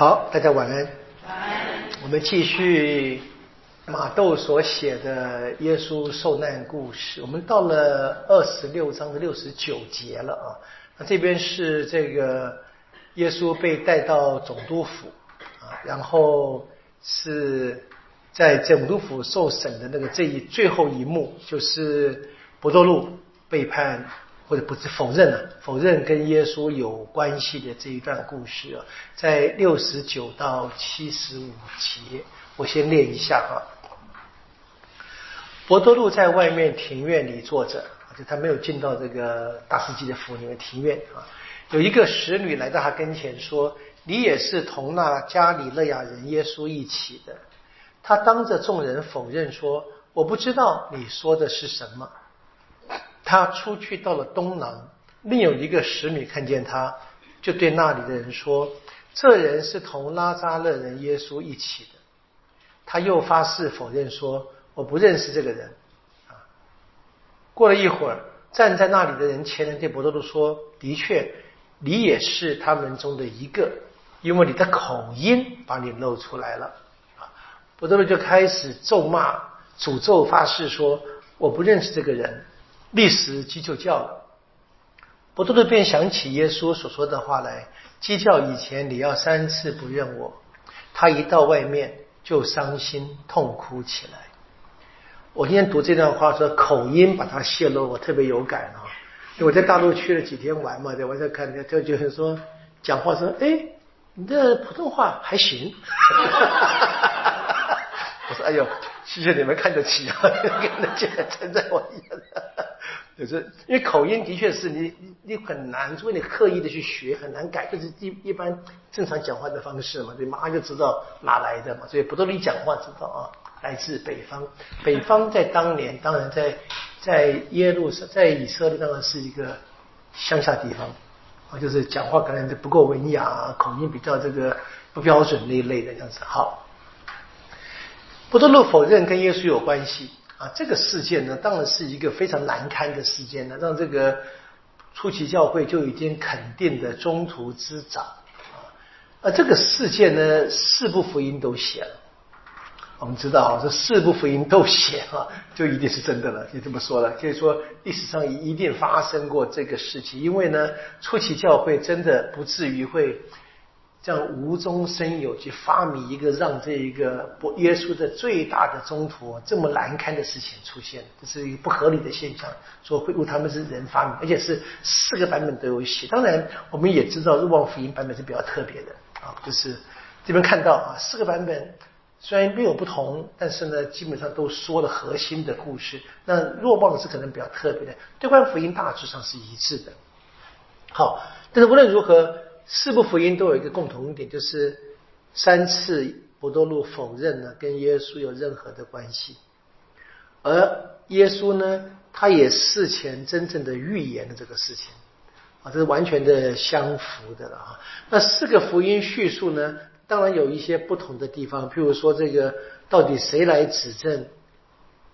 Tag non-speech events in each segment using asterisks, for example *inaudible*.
好，大家晚安。我们继续马窦所写的耶稣受难故事。我们到了二十六章的六十九节了啊。那这边是这个耶稣被带到总督府啊，然后是在总督府受审的那个这一最后一幕，就是伯多禄背叛。或者不是否认了，否认跟耶稣有关系的这一段故事啊，在六十九到七十五节，我先念一下哈。伯多禄在外面庭院里坐着，就他没有进到这个大司机的府里面庭院啊。有一个使女来到他跟前说：“你也是同那加里勒亚人耶稣一起的。”他当着众人否认说：“我不知道你说的是什么。”他出去到了东南，另有一个使女看见他，就对那里的人说：“这人是同拉扎勒人耶稣一起的。”他又发誓否认说：“我不认识这个人。”啊，过了一会儿，站在那里的人前人对伯多禄说：“的确，你也是他们中的一个，因为你的口音把你露出来了。”啊，伯多禄就开始咒骂、诅咒、发誓说：“我不认识这个人。”历史鸡就叫了，伯多禄便想起耶稣所说的话来：鸡叫以前，你要三次不认我。他一到外面就伤心痛哭起来。我今天读这段话说口音把它泄露，我特别有感啊！我在大陆去了几天玩嘛，对，我在看，就就是说讲话说，哎，你的普通话还行。*laughs* 我说，哎呦，谢谢你们看得起啊，跟那竟然称赞我一样。就是因为口音的确是你你很难，除非你刻意的去学，很难改。就是一一般正常讲话的方式嘛，对，马上就知道哪来的嘛。所以不多利讲话知道啊，来自北方。北方在当年，当然在在耶路撒在以色列当然是一个乡下地方啊，就是讲话可能不够文雅，口音比较这个不标准那一类的样子。好，不多路否认跟耶稣有关系。啊，这个事件呢，当然是一个非常难堪的事件呢，让这个初期教会就已经肯定的中途之长啊。而这个事件呢，四部福音都写了。我们知道，这四部福音都写啊，就一定是真的了。就这么说了，就是说历史上一定发生过这个事情，因为呢，初期教会真的不至于会。这样无中生有去发明一个让这一个不耶稣的最大的中途这么难堪的事情出现，这是一个不合理的现象。说会误他们是人发明，而且是四个版本都有写。当然，我们也知道《若望福音》版本是比较特别的啊，就是这边看到啊，四个版本虽然略有不同，但是呢，基本上都说了核心的故事。那若望是可能比较特别的，对观福音大致上是一致的。好，但是无论如何。四部福音都有一个共同点，就是三次伯多禄否认了跟耶稣有任何的关系，而耶稣呢，他也事前真正的预言了这个事情啊，这是完全的相符的了啊。那四个福音叙述呢，当然有一些不同的地方，譬如说这个到底谁来指证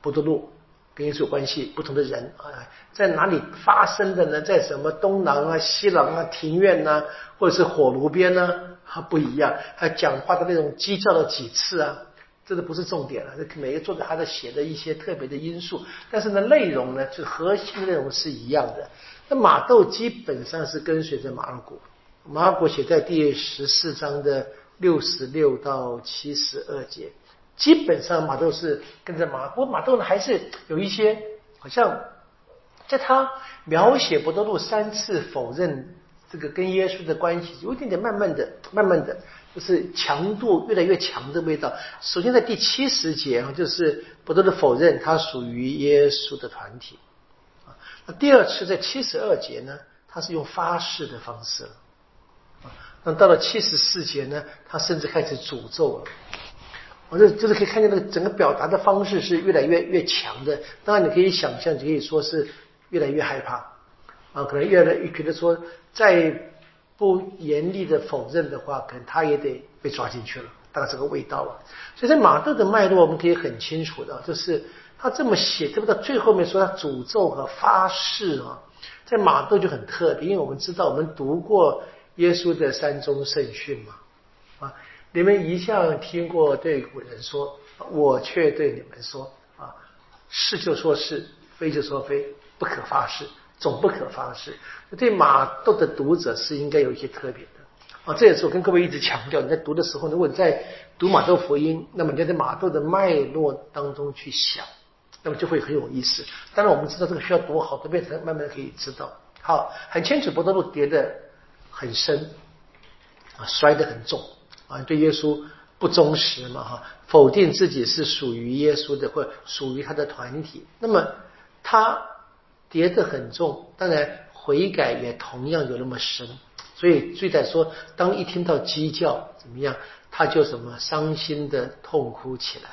不多路？跟耶稣有关系，不同的人啊，在哪里发生的呢？在什么东廊啊、西廊啊、庭院呐，或者是火炉边呢？它不一样。他讲话的那种鸡叫了几次啊？这都不是重点了。这每个作者他在写的一些特别的因素，但是呢，内容呢，就核心内容是一样的。那马窦基本上是跟随着马尔谷，马尔谷写在第十四章的六十六到七十二节。基本上马窦是跟着马，不过马窦呢还是有一些好像在他描写伯多禄三次否认这个跟耶稣的关系，有一点点慢慢的、*tsk* 慢慢的，就是强度越来越强的味道。首先在第七十节啊，就是伯多禄否认他属于耶稣的团体啊。第二次在七十二节呢，他是用发誓的方式了。那到了七十四节呢，他甚至开始诅咒了。我这就是可以看见那个整个表达的方式是越来越越强的。当然，你可以想象，就可以说是越来越害怕啊，可能越来越觉得说，再不严厉的否认的话，可能他也得被抓进去了，大概这个味道了。所以在马窦的脉络，我们可以很清楚的，就是他这么写，对不对？最后面说他诅咒和发誓啊，在马窦就很特别，因为我们知道，我们读过耶稣的三宗圣训嘛。你们一向听过对古人说，我却对你们说啊，是就说是，非就说非，不可发誓，总不可发誓。对马窦的读者是应该有一些特别的啊，这也是我跟各位一直强调，你在读的时候，如果你在读马窦福音，那么你在马窦的脉络当中去想，那么就会很有意思。当然，我们知道这个需要读好多遍才慢慢可以知道。好，很清楚，伯多禄跌得很深啊，摔得很重啊，对耶稣不忠实嘛哈，否定自己是属于耶稣的或属于他的团体。那么他跌得很重，当然悔改也同样有那么深。所以最在说，当一听到鸡叫怎么样？他就什么伤心的痛哭起来，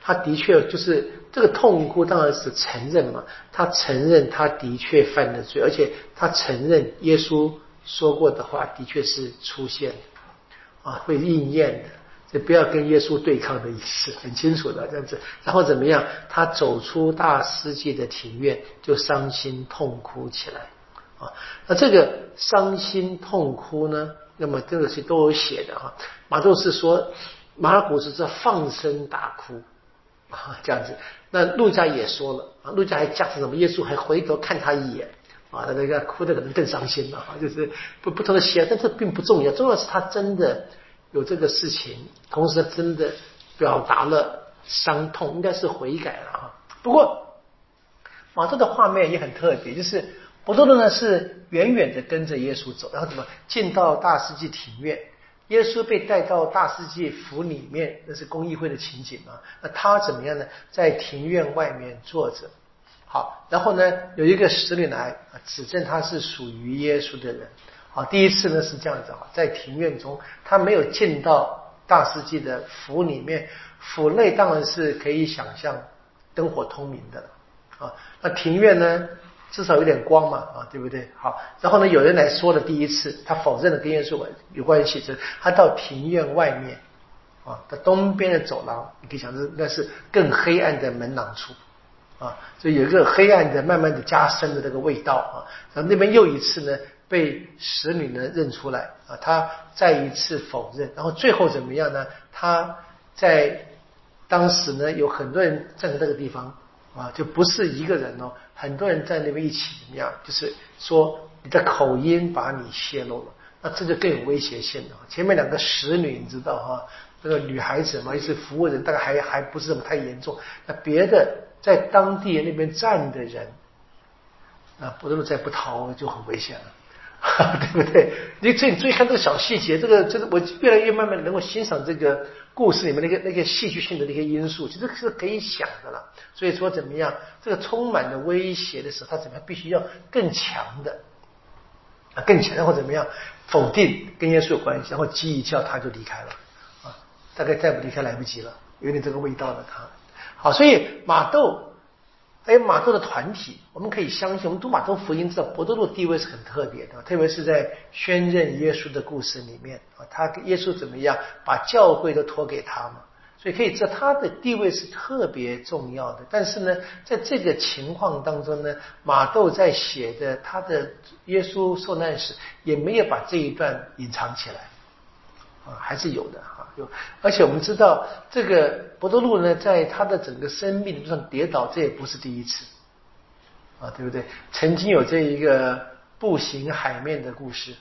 他的确就是这个痛哭，当然是承认嘛，他承认他的确犯了罪，而且他承认耶稣说过的话的确是出现，啊，会应验的，这不要跟耶稣对抗的意思，很清楚的这样子。然后怎么样？他走出大司祭的庭院，就伤心痛哭起来，啊，那这个伤心痛哭呢？那么这个是都有写的哈，马窦是说马尔谷是在放声大哭啊这样子，那路加也说了啊，路加还加上什么？耶稣还回头看他一眼啊，那个哭的可能更伤心了啊，就是不不同的写，但这并不重要，重要是他真的有这个事情，同时他真的表达了伤痛，应该是悔改了啊。不过马特的画面也很特别，就是。伯多禄呢是远远的跟着耶稣走，然后怎么进到大世纪庭院？耶稣被带到大世纪府里面，那是公益会的情景嘛？那他怎么样呢？在庭院外面坐着。好，然后呢，有一个使女来指证他是属于耶稣的人。好，第一次呢是这样子啊，在庭院中，他没有进到大世纪的府里面，府内当然是可以想象灯火通明的啊。那庭院呢？至少有点光嘛，啊，对不对？好，然后呢，有人来说了第一次，他否认了跟耶稣有关系，是他到庭院外面，啊，他东边的走廊，你可以想这应该是更黑暗的门廊处，啊，就有一个黑暗的慢慢的加深的那个味道啊，然后那边又一次呢被使女呢认出来，啊，他再一次否认，然后最后怎么样呢？他在当时呢有很多人站在这个地方。啊，就不是一个人哦，很多人在那边一起怎么样？就是说你的口音把你泄露了，那这就更有威胁性了。前面两个使女你知道哈，那个女孩子嘛，也是服务人，大概还还不是什么太严重。那别的在当地那边站的人，啊，不能再不逃就很危险了，*laughs* 对不对？你这你注意看这个小细节，这个这个我越来越慢慢能够欣赏这个。故事里面那个那个戏剧性的那些因素，其实是可以想的了。所以说怎么样，这个充满的威胁的时候，他怎么样必须要更强的啊，更强，或怎么样否定跟耶稣有关系，然后鸡一叫他就离开了啊，大概再不离开来不及了，有点这个味道了他。好，所以马窦。还有马窦的团体，我们可以相信，我们读马窦福音知道，伯多禄地位是很特别的，特别是在宣认耶稣的故事里面啊，他耶稣怎么样把教会都托给他嘛，所以可以知道他的地位是特别重要的。但是呢，在这个情况当中呢，马窦在写的他的耶稣受难史也没有把这一段隐藏起来啊，还是有的哈。有，而且我们知道，这个伯多禄呢，在他的整个生命路上跌倒，这也不是第一次，啊，对不对？曾经有这一个步行海面的故事，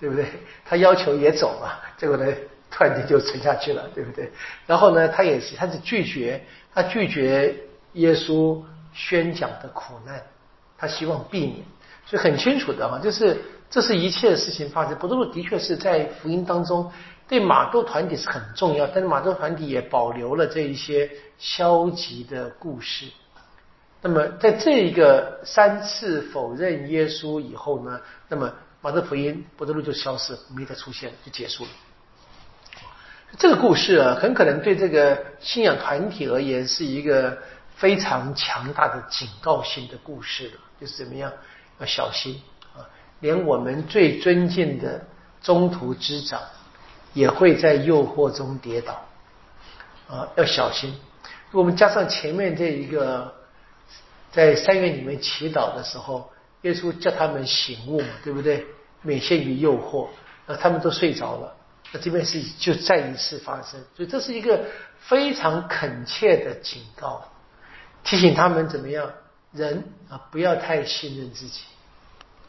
对不对？他要求也走嘛，结果呢，突然间就沉下去了，对不对？然后呢，他也是，他是拒绝，他拒绝耶稣宣讲的苦难，他希望避免，所以很清楚的哈，就是这是一切的事情发生。伯多禄的确是在福音当中。对马窦团体是很重要，但是马窦团体也保留了这一些消极的故事。那么，在这一个三次否认耶稣以后呢，那么马窦福音伯多禄就消失，没再出现，就结束了。这个故事啊，很可能对这个信仰团体而言是一个非常强大的警告性的故事了，就是怎么样要小心！连我们最尊敬的中途之长。也会在诱惑中跌倒，啊，要小心。我们加上前面这一个，在三月里面祈祷的时候，耶稣叫他们醒悟嘛，对不对？免陷于诱惑，那他们都睡着了，那这边是就再一次发生，所以这是一个非常恳切的警告，提醒他们怎么样，人啊不要太信任自己，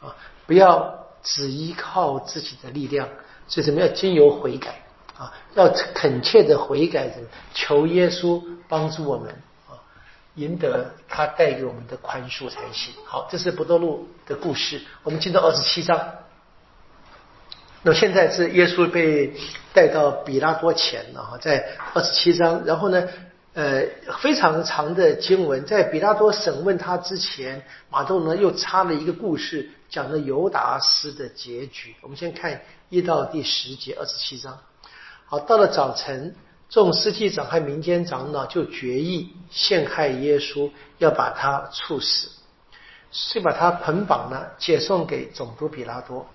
啊不要只依靠自己的力量，所以怎么样经由悔改啊，要恳切的悔改求耶稣帮助我们啊，赢得他带给我们的宽恕才行。好，这是不多路的故事，我们进到二十七章。那现在是耶稣被带到比拉多前了哈，在二十七章，然后呢，呃，非常长的经文，在比拉多审问他之前，马窦呢又插了一个故事，讲了犹达斯的结局。我们先看一到第十节，二十七章。好，到了早晨，众司祭长和民间长老就决议陷害耶稣，要把他处死，就把他捆绑了，解送给总督比拉多。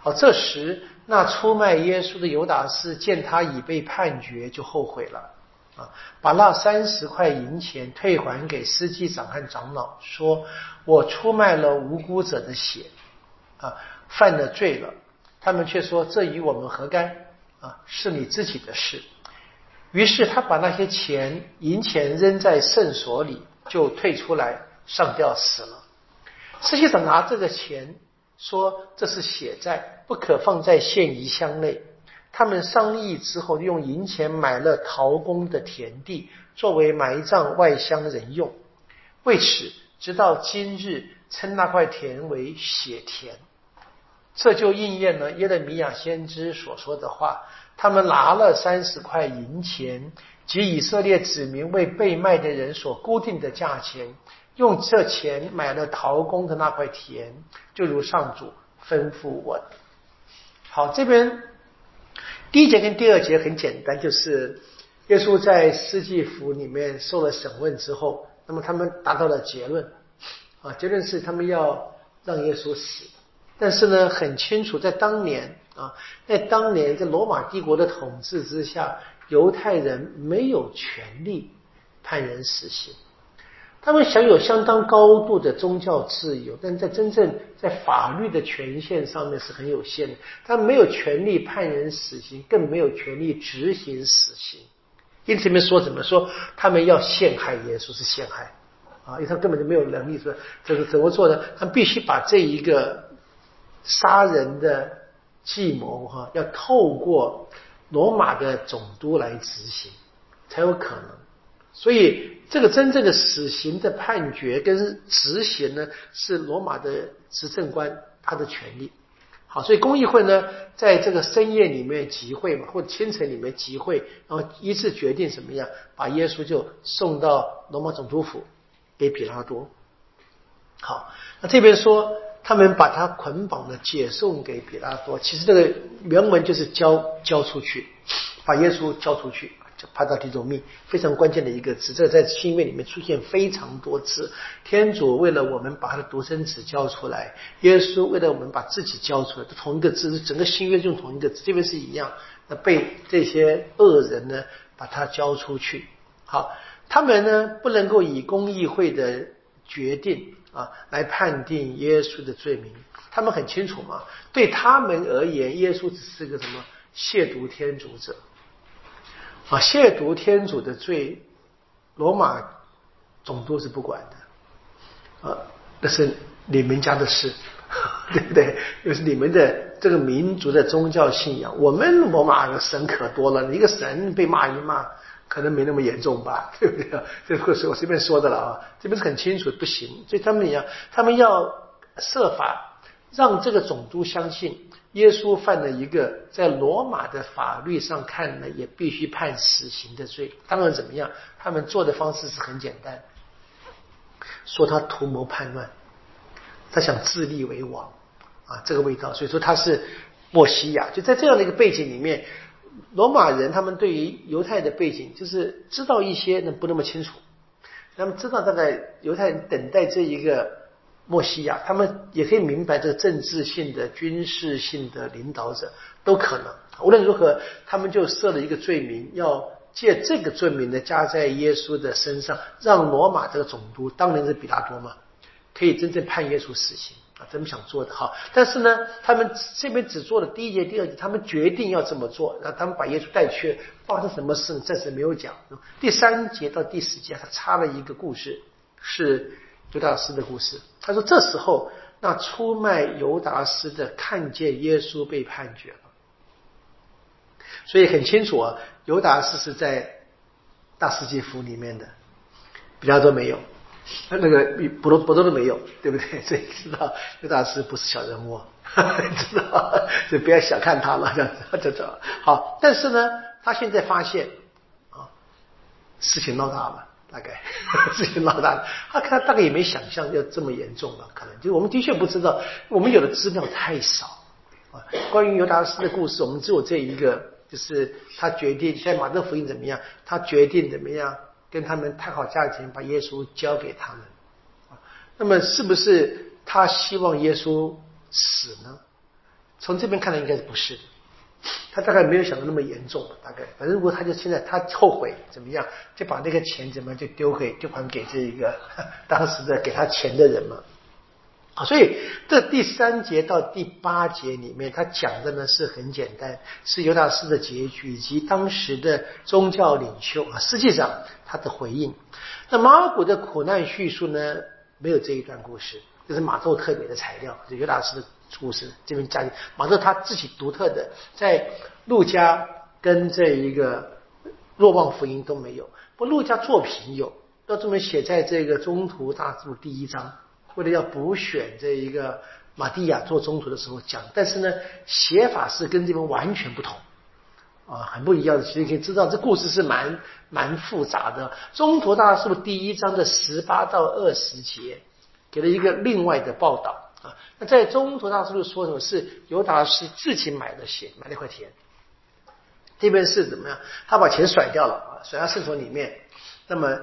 好，这时那出卖耶稣的犹达斯见他已被判决，就后悔了啊，把那三十块银钱退还给司机长和长老，说：“我出卖了无辜者的血，啊，犯了罪了。”他们却说：“这与我们何干？啊，是你自己的事。”于是他把那些钱银钱扔在圣所里，就退出来上吊死了。司机长拿这个钱。说这是血债，不可放在现遗箱内。他们商议之后，用银钱买了陶工的田地，作为埋葬外乡人用。为此，直到今日，称那块田为血田。这就应验了耶利米亚先知所说的话：他们拿了三十块银钱，及以色列子民为被卖的人所固定的价钱。用这钱买了陶工的那块田，就如上主吩咐我。好，这边第一节跟第二节很简单，就是耶稣在司祭府里面受了审问之后，那么他们达到了结论啊，结论是他们要让耶稣死。但是呢，很清楚，在当年啊，在当年在罗马帝国的统治之下，犹太人没有权利判人死刑。他们享有相当高度的宗教自由，但在真正在法律的权限上面是很有限的。他没有权利判人死刑，更没有权利执行死刑。因此，里面说怎么说？他们要陷害耶稣是陷害啊，因为他根本就没有能力说这个怎么做呢？他必须把这一个杀人的计谋哈，要透过罗马的总督来执行才有可能。所以。这个真正的死刑的判决跟执行呢，是罗马的执政官他的权利。好，所以公议会呢，在这个深夜里面集会嘛，或者清晨里面集会，然后一致决定怎么样，把耶稣就送到罗马总督府给比拉多。好，那这边说他们把他捆绑的解送给比拉多，其实这个原文就是交交出去，把耶稣交出去。帕到提种命非常关键的一个字，这在新约里面出现非常多次。天主为了我们把他的独生子交出来，耶稣为了我们把自己交出来，同一个字，整个新约用同一个字，这边是一样。那被这些恶人呢，把他交出去。好，他们呢不能够以公议会的决定啊来判定耶稣的罪名。他们很清楚嘛，对他们而言，耶稣只是个什么亵渎天主者。啊，亵渎天主的罪，罗马总督是不管的，啊，那是你们家的事，*laughs* 对不对？就是你们的这个民族的宗教信仰。我们罗马的神可多了，一个神被骂一骂，可能没那么严重吧，*laughs* 对不对？这个是我随便说的了啊，这边是很清楚，不行。所以他们一样，他们要设法让这个总督相信。耶稣犯了一个在罗马的法律上看呢，也必须判死刑的罪。当然怎么样？他们做的方式是很简单，说他图谋叛乱，他想自立为王啊，这个味道。所以说他是墨西亚。就在这样的一个背景里面，罗马人他们对于犹太的背景就是知道一些，那不那么清楚。他们知道大概犹太人等待这一个。墨西亚，他们也可以明白这个政治性的、军事性的领导者都可能。无论如何，他们就设了一个罪名，要借这个罪名呢加在耶稣的身上，让罗马这个总督，当年是比拉多嘛，可以真正判耶稣死刑。啊，这么想做的哈。但是呢，他们这边只做了第一节、第二节，他们决定要这么做，让他们把耶稣带去。发生什么事暂时没有讲。第三节到第十节，他插了一个故事，是犹大斯的故事。他说这时候，那出卖犹达斯的看见耶稣被判决了，所以很清楚啊，犹达斯是在大世界府里面的，比较多没有。那那个比不多不多都没有，对不对？*laughs* 所以知道刘大师不是小人物，*laughs* 知道就不要小看他了，这样子，这这好。但是呢，他现在发现啊，事情闹大了，大概 *laughs* 自己老大。他看大概也没想象要这么严重吧，可能就我们的确不知道，我们有的资料太少啊。关于尤达斯的故事，我们只有这一个，就是他决定现在马特福音怎么样，他决定怎么样。跟他们谈好价钱，把耶稣交给他们。那么是不是他希望耶稣死呢？从这边看来，应该是不是？他大概没有想到那么严重，大概反正如果他就现在他后悔怎么样，就把那个钱怎么样就丢给就还给这一个 *laughs* 当时的给他钱的人嘛。啊，所以这第三节到第八节里面，他讲的呢是很简单，是犹大斯的结局以及当时的宗教领袖啊，实际上他的回应。那马尔谷的苦难叙述呢，没有这一段故事，这是马窦特别的材料，就犹大斯故事这边加马窦他自己独特的，在陆家跟这一个若望福音都没有，不陆家作品有，要这么写在这个中途大注第一章。为了要补选这一个马蒂亚做中途的时候讲，但是呢，写法是跟这边完全不同啊，很不一样的。其实可以知道，这故事是蛮蛮复杂的。中途大师第一章的十八到二十节给了一个另外的报道那在中途大师说什么？是犹达斯自己买的鞋，买了一块田。这边是怎么样？他把钱甩掉了啊，甩到圣所里面。那么。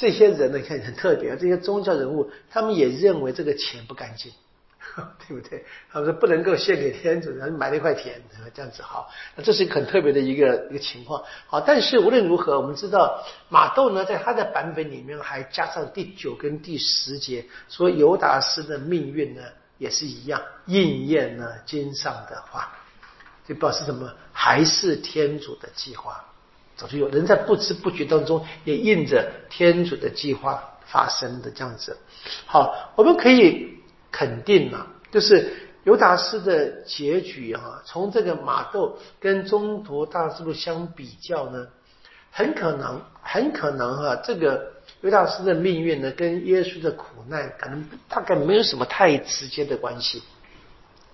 这些人呢，看很特别，这些宗教人物，他们也认为这个钱不干净，*laughs* 对不对？他们说不能够献给天主，然后买了一块田，这样子好。那这是一个很特别的一个一个情况。好，但是无论如何，我们知道马窦呢，在他的版本里面还加上第九跟第十节，说尤达斯的命运呢也是一样，应验了经上的话，就表示什么？还是天主的计划。早就有人在不知不觉当中也印着天主的计划发生的这样子。好，我们可以肯定啊，就是尤达斯的结局哈，从这个马窦跟中途大师路相比较呢，很可能很可能哈，这个维达斯的命运呢，跟耶稣的苦难可能大概没有什么太直接的关系。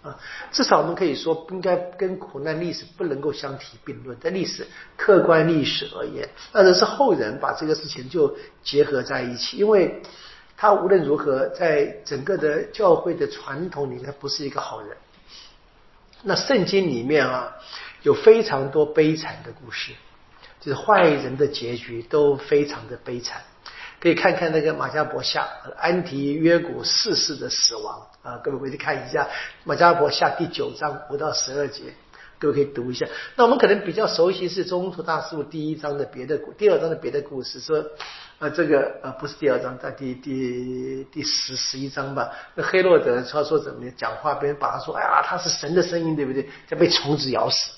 啊，至少我们可以说，应该跟苦难历史不能够相提并论。在历史客观历史而言，那这是后人把这个事情就结合在一起，因为他无论如何，在整个的教会的传统里面，不是一个好人。那圣经里面啊，有非常多悲惨的故事，就是坏人的结局都非常的悲惨。可以看看那个马加伯下安提约古四世的死亡啊，各位回去看一下马加伯下第九章五到十二节，各位可以读一下。那我们可能比较熟悉是中途大师第一章的别的故，第二章的别的故事，说啊这个呃不是第二章，在第第第十十一章吧。那黑洛德他说怎么讲话，别人把他说哎呀他是神的声音，对不对？就被虫子咬死。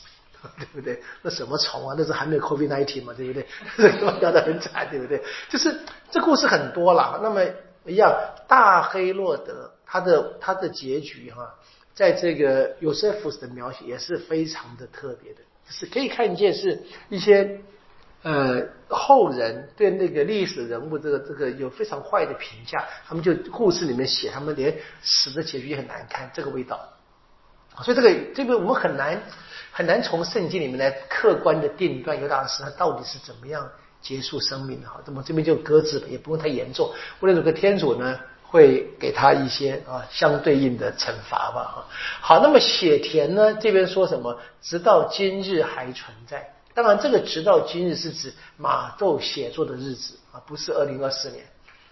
*laughs* 对不对？那什么虫啊？那是还没有 COVID nineteen 嘛？对不对？*laughs* 这个掉的很惨，对不对？就是这故事很多了。那么一样，大黑洛德他的他的结局哈，在这个 Yosef 的描写也是非常的特别的，是可以看见是一些呃后人对那个历史人物这个这个有非常坏的评价，他们就故事里面写他们连死的结局也很难看，这个味道。所以这个这个我们很难。很难从圣经里面来客观的定断犹大师他到底是怎么样结束生命的哈，那么这边就搁置了，也不用太严重。为了这个天主呢，会给他一些啊相对应的惩罚吧哈。好，那么血田呢这边说什么？直到今日还存在。当然，这个直到今日是指马窦写作的日子啊，不是二零二四年，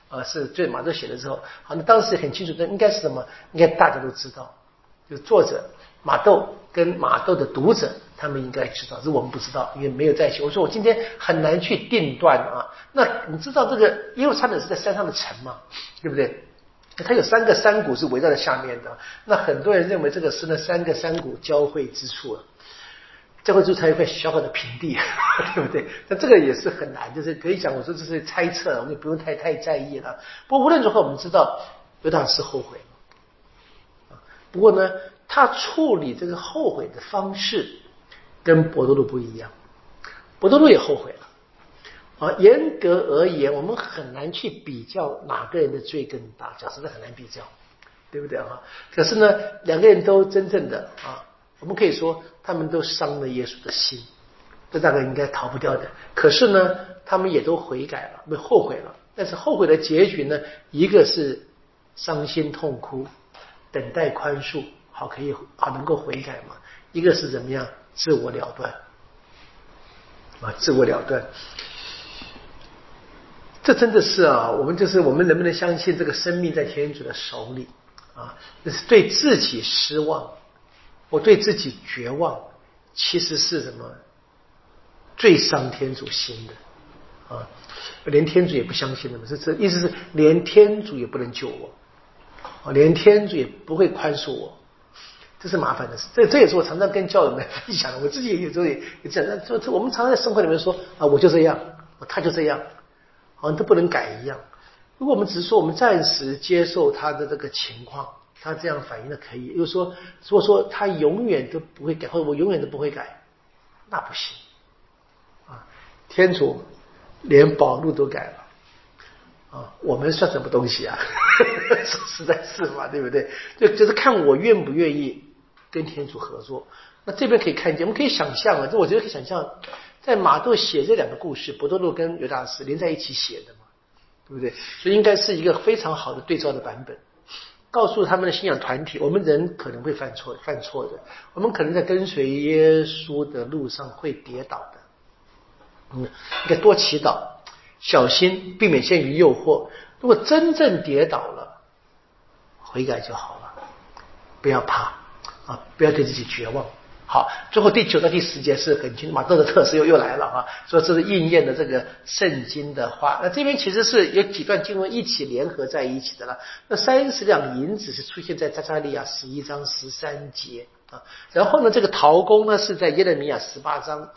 而是对马窦写的时候。好，那当时很清楚的应该是什么？应该大家都知道，就作者。马豆跟马豆的读者，他们应该知道，是我们不知道，因为没有在一起。我说我今天很难去定断啊。那你知道这个，因为差点是在山上的城嘛，对不对？它有三个山谷是围绕在下面的。那很多人认为这个是那三个山谷交汇之处，交汇之处才有一块小小的平地，*laughs* 对不对？那这个也是很难，就是可以讲，我说这是猜测，我们也不用太太在意了。不过无论如何，我们知道犹大是后悔。不过呢，他处理这个后悔的方式跟博多禄不一样。博多禄也后悔了。啊，严格而言，我们很难去比较哪个人的罪更大，讲实在很难比较，对不对啊？可是呢，两个人都真正的啊，我们可以说他们都伤了耶稣的心，这大概应该逃不掉的。可是呢，他们也都悔改了，没后悔了。但是后悔的结局呢，一个是伤心痛哭。等待宽恕，好可以好能够悔改嘛？一个是怎么样自我了断啊？自我了断，这真的是啊！我们就是我们能不能相信这个生命在天主的手里啊？这是对自己失望，我对自己绝望，其实是什么最伤天主心的啊？连天主也不相信的嘛？这这意思是连天主也不能救我。我连天主也不会宽恕我，这是麻烦的事。这这也是我常常跟教友们分享的。我自己也有时候也也这样。就我们常常在生活里面说啊，我就这样，他就这样，好像都不能改一样。如果我们只是说我们暂时接受他的这个情况，他这样反应的可以。又说如果说他永远都不会改，或者我永远都不会改，那不行啊！天主连宝路都改了。啊，我们算什么东西啊？*laughs* 说实在是嘛，对不对？就就是看我愿不愿意跟天主合作。那这边可以看见，我们可以想象啊，这我觉得可以想象，在马窦写这两个故事，博多禄跟犹大斯连在一起写的嘛，对不对？所以应该是一个非常好的对照的版本，告诉他们的信仰团体，我们人可能会犯错，犯错的，我们可能在跟随耶稣的路上会跌倒的，嗯，应该多祈祷。小心，避免陷于诱惑。如果真正跌倒了，悔改就好了。不要怕啊，不要对自己绝望。好，最后第九到第十节是很清楚，马窦的特色又又来了啊，说这是应验的这个圣经的话。那这边其实是有几段经文一起联合在一起的了。那三十两银子是出现在扎扎利亚十一章十三节啊，然后呢，这个陶工呢是在耶勒米亚十八章。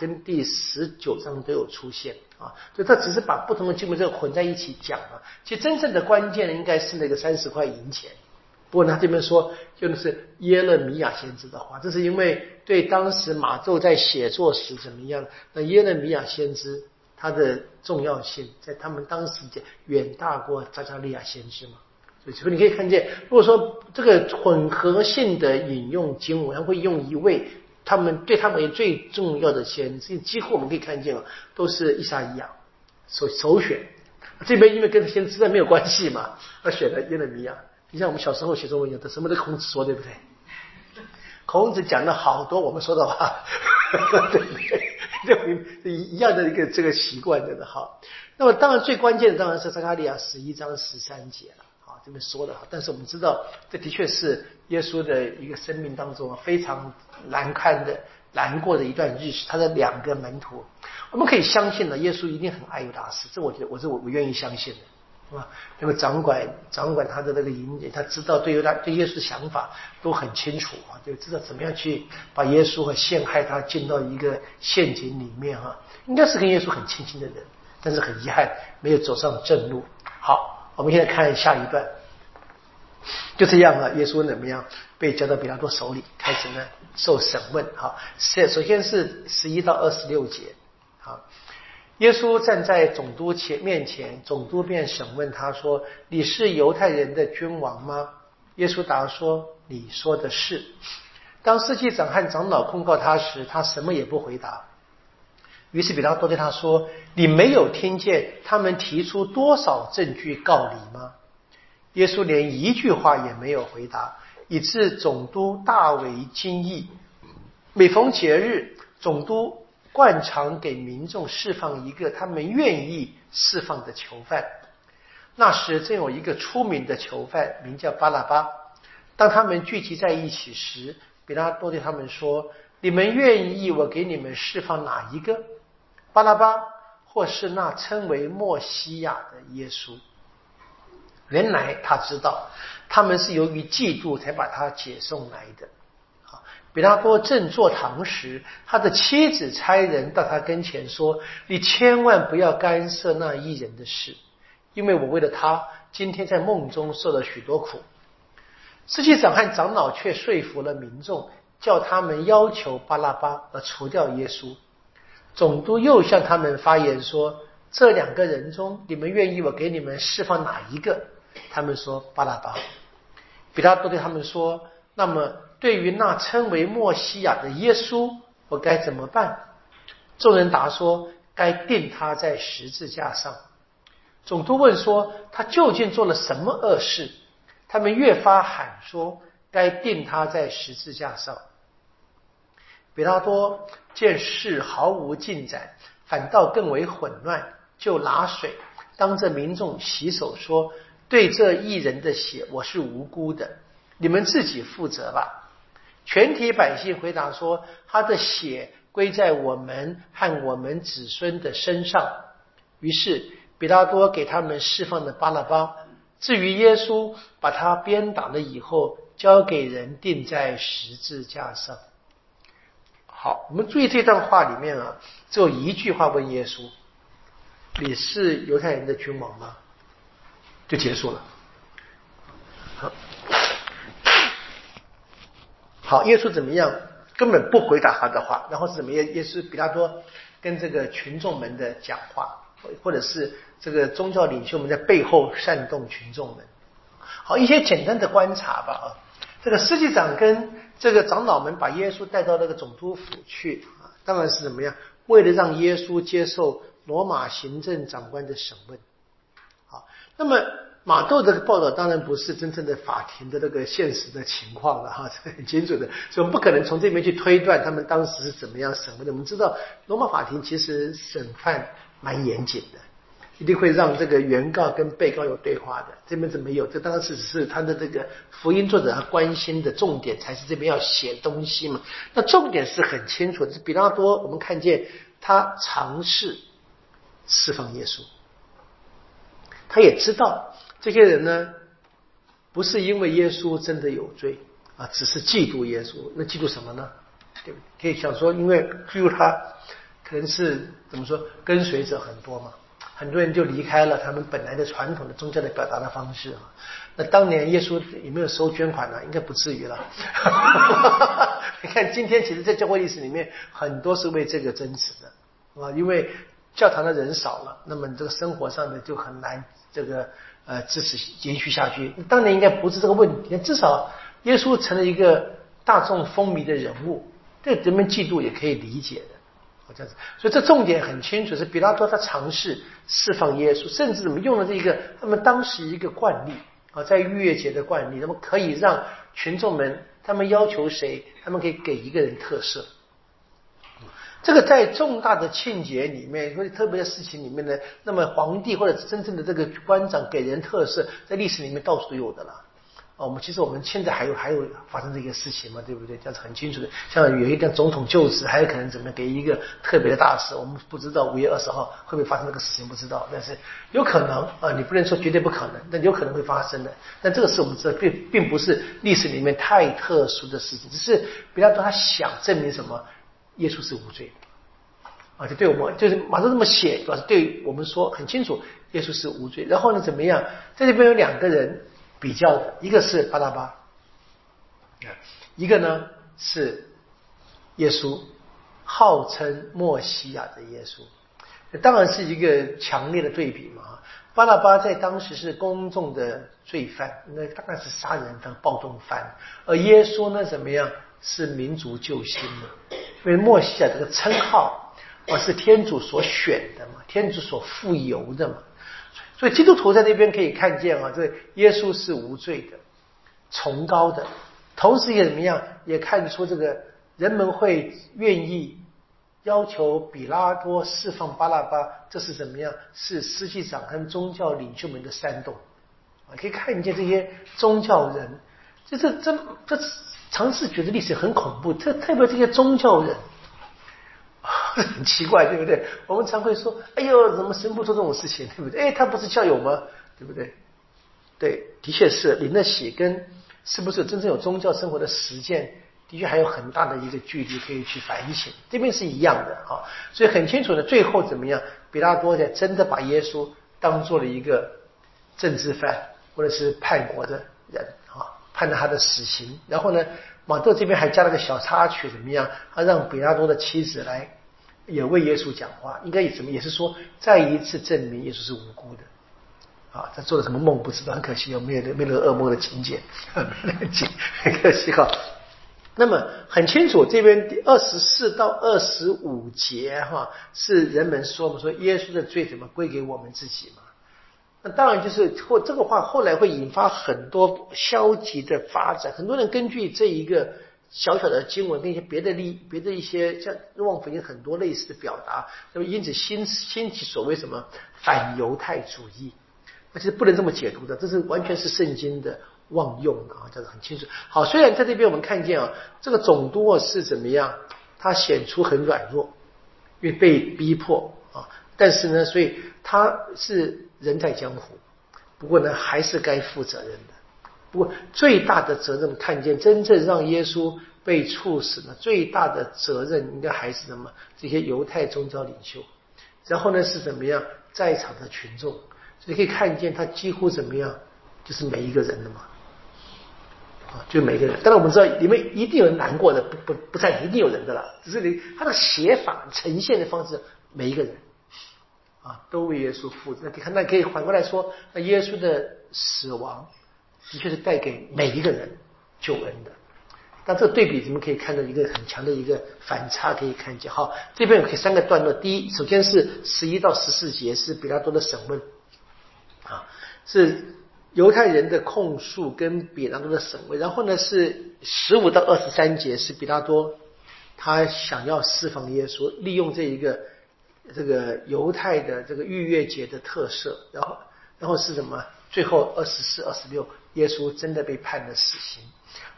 跟第十九章都有出现啊，就他只是把不同的经文这个混在一起讲了。其实真正的关键呢应该是那个三十块银钱。不过他这边说用的是耶勒米亚先知的话，这是因为对当时马窦在写作时怎么样？那耶勒米亚先知他的重要性在他们当时间远大过扎加利亚先知嘛。所以，你可以看见，如果说这个混合性的引用经文，会用一位。他们对他们最重要的先知，几乎我们可以看见啊，都是伊莎伊亚首首选。这边因为跟先知在没有关系嘛，而选了耶勒米亚。你像我们小时候写作文，有的什么都孔子说，对不对？孔子讲了好多我们说的话，*laughs* 对不对？这一一样的一个这个习惯的哈。那么当然最关键的当然是撒加利亚十一章十三节了。这边说的哈，但是我们知道，这的确是耶稣的一个生命当中非常难堪的、难过的一段日子。他的两个门徒，我们可以相信呢，耶稣一定很爱犹大斯，这我觉得，我是我我愿意相信的，是吧？那个掌管掌管他的那个引领，他知道对犹大对耶稣的想法都很清楚啊，就知道怎么样去把耶稣和陷害他进到一个陷阱里面哈，应该是跟耶稣很亲近的人，但是很遗憾没有走上正路。好。我们现在看下一段，就这样啊，耶稣怎么样被交到比拉多手里，开始呢受审问。哈，先首先是十一到二十六节。好，耶稣站在总督前面前，总督便审问他说：“你是犹太人的君王吗？”耶稣答说：“你说的是。”当司祭长和长老控告他时，他什么也不回答。于是比拉多对他说：“你没有听见他们提出多少证据告你吗？”耶稣连一句话也没有回答，以致总督大为惊异。每逢节日，总督惯常给民众释放一个他们愿意释放的囚犯。那时正有一个出名的囚犯，名叫巴拉巴。当他们聚集在一起时，比拉多对他们说：“你们愿意我给你们释放哪一个？”巴拉巴，或是那称为莫西亚的耶稣。原来他知道，他们是由于嫉妒才把他解送来的。比拉多正坐堂时，他的妻子差人到他跟前说：“你千万不要干涉那一人的事，因为我为了他，今天在梦中受了许多苦。”司祭长和长老却说服了民众，叫他们要求巴拉巴而除掉耶稣。总督又向他们发言说：“这两个人中，你们愿意我给你们释放哪一个？”他们说：“巴拉巴。”比拉多对他们说：“那么，对于那称为莫西亚的耶稣，我该怎么办？”众人答说：“该钉他在十字架上。”总督问说：“他究竟做了什么恶事？”他们越发喊说：“该钉他在十字架上。”比拉多见事毫无进展，反倒更为混乱，就拿水当着民众洗手，说：“对这一人的血，我是无辜的，你们自己负责吧。”全体百姓回答说：“他的血归在我们和我们子孙的身上。”于是比拉多给他们释放了巴拉巴。至于耶稣，把他鞭打了以后，交给人钉在十字架上。好，我们注意这段话里面啊，只有一句话问耶稣：“你是犹太人的君王吗？”就结束了。好，耶稣怎么样？根本不回答他的话，然后是怎么耶？耶稣比拉多跟这个群众们的讲话，或者是这个宗教领袖们在背后煽动群众们。好，一些简单的观察吧啊，这个司祭长跟。这个长老们把耶稣带到那个总督府去啊，当然是怎么样？为了让耶稣接受罗马行政长官的审问。好，那么马窦这个报道当然不是真正的法庭的那个现实的情况了哈，*laughs* 这很清楚的，所以我们不可能从这边去推断他们当时是怎么样审问的。我们知道罗马法庭其实审判蛮严谨的。一定会让这个原告跟被告有对话的，这边怎么有？这当然是只是他的这个福音作者他关心的重点，才是这边要写东西嘛。那重点是很清楚的，是比拉多，我们看见他尝试释放耶稣，他也知道这些人呢，不是因为耶稣真的有罪啊，只是嫉妒耶稣。那嫉妒什么呢？对不对？可以想说，因为嫉妒他，可能是怎么说，跟随者很多嘛。很多人就离开了他们本来的传统的宗教的表达的方式啊。那当年耶稣有没有收捐款呢？应该不至于了。*laughs* 你看今天其实，在教会历史里面，很多是为这个争执的啊，因为教堂的人少了，那么这个生活上的就很难这个呃支持延续下去。当年应该不是这个问题，至少耶稣成了一个大众风靡的人物，这人们嫉妒也可以理解的。这样子，所以这重点很清楚，是比拉多他尝试释放耶稣，甚至怎么用了这一个他们当时一个惯例啊，在逾越节的惯例，那么可以让群众们他们要求谁，他们可以给一个人特赦。这个在重大的庆节里面或者特别的事情里面呢，那么皇帝或者真正的这个官长给人特赦，在历史里面到处都有的了。哦，我们其实我们现在还有还有发生这个事情嘛，对不对？这样是很清楚的。像有一个总统就职，还有可能怎么给一个特别的大事，我们不知道五月二十号会不会发生这个事情，不知道。但是有可能啊，你不能说绝对不可能，但有可能会发生的。但这个事我们知道，并并不是历史里面太特殊的事情，只是比较多他想证明什么，耶稣是无罪啊，就对我们就是马上这么写，表示对我们说很清楚，耶稣是无罪。然后呢，怎么样？这里边有两个人。比较一个是巴拉巴，一个呢是耶稣，号称墨西亚的耶稣，当然是一个强烈的对比嘛。巴拉巴在当时是公众的罪犯，那当然是杀人犯、暴动犯，而耶稣呢怎么样是民族救星嘛？因为墨西亚这个称号啊是天主所选的嘛，天主所富有的嘛。所以基督徒在那边可以看见啊，这耶稣是无罪的、崇高的，同时也怎么样，也看出这个人们会愿意要求比拉多释放巴拉巴，这是怎么样？是司祭长跟宗教领袖们的煽动啊！可以看见这些宗教人，这这这这尝试觉得历史很恐怖，特特别这些宗教人。很奇怪，对不对？我们常会说：“哎呦，怎么神不做这种事情，对不对？”哎，他不是教友吗？对不对？对，的确是灵的喜跟是不是真正有宗教生活的实践，的确还有很大的一个距离可以去反省。这边是一样的啊，所以很清楚的，最后怎么样？比拉多的真的把耶稣当做了一个政治犯或者是叛国的人，判了他的死刑。然后呢，马窦这边还加了个小插曲，怎么样？他让比拉多的妻子来也为耶稣讲话，应该也怎么也是说再一次证明耶稣是无辜的。啊，他做了什么梦不知道，很可惜有没有没有噩梦的情节，*laughs* 很可惜哈。那么很清楚，这边第二十四到二十五节哈，是人们说嘛，说耶稣的罪怎么归给我们自己嘛？当然就是或这个话后来会引发很多消极的发展，很多人根据这一个小小的经文跟一些别的例别的一些像望福音很多类似的表达，那么因此兴兴起所谓什么反犹太主义。其实不能这么解读的，这是完全是圣经的妄用啊，讲得很清楚。好，虽然在这边我们看见啊，这个总督啊是怎么样，他显出很软弱，因为被逼迫啊，但是呢，所以他是人在江湖，不过呢，还是该负责任的。不过最大的责任，看见真正让耶稣被处死的最大的责任，应该还是什么？这些犹太宗教领袖。然后呢，是怎么样，在场的群众。你可以看见他几乎怎么样，就是每一个人的嘛，啊，就每一个人。当然我们知道里面一定有人难过的，不不不在一定有人的了。只是你他的写法呈现的方式，每一个人啊都为耶稣负责。那看，那可以反过来说，那耶稣的死亡的确是带给每一个人救恩的。但这个对比，你们可以看到一个很强的一个反差，可以看见。好，这边有三个段落。第一，首先是十一到十四节是比拉多的审问。啊，是犹太人的控诉跟比拉多的审问，然后呢是十五到二十三节是比拉多他想要释放耶稣，利用这一个这个犹太的这个逾越节的特色，然后然后是什么？最后二十四、二十六，耶稣真的被判了死刑。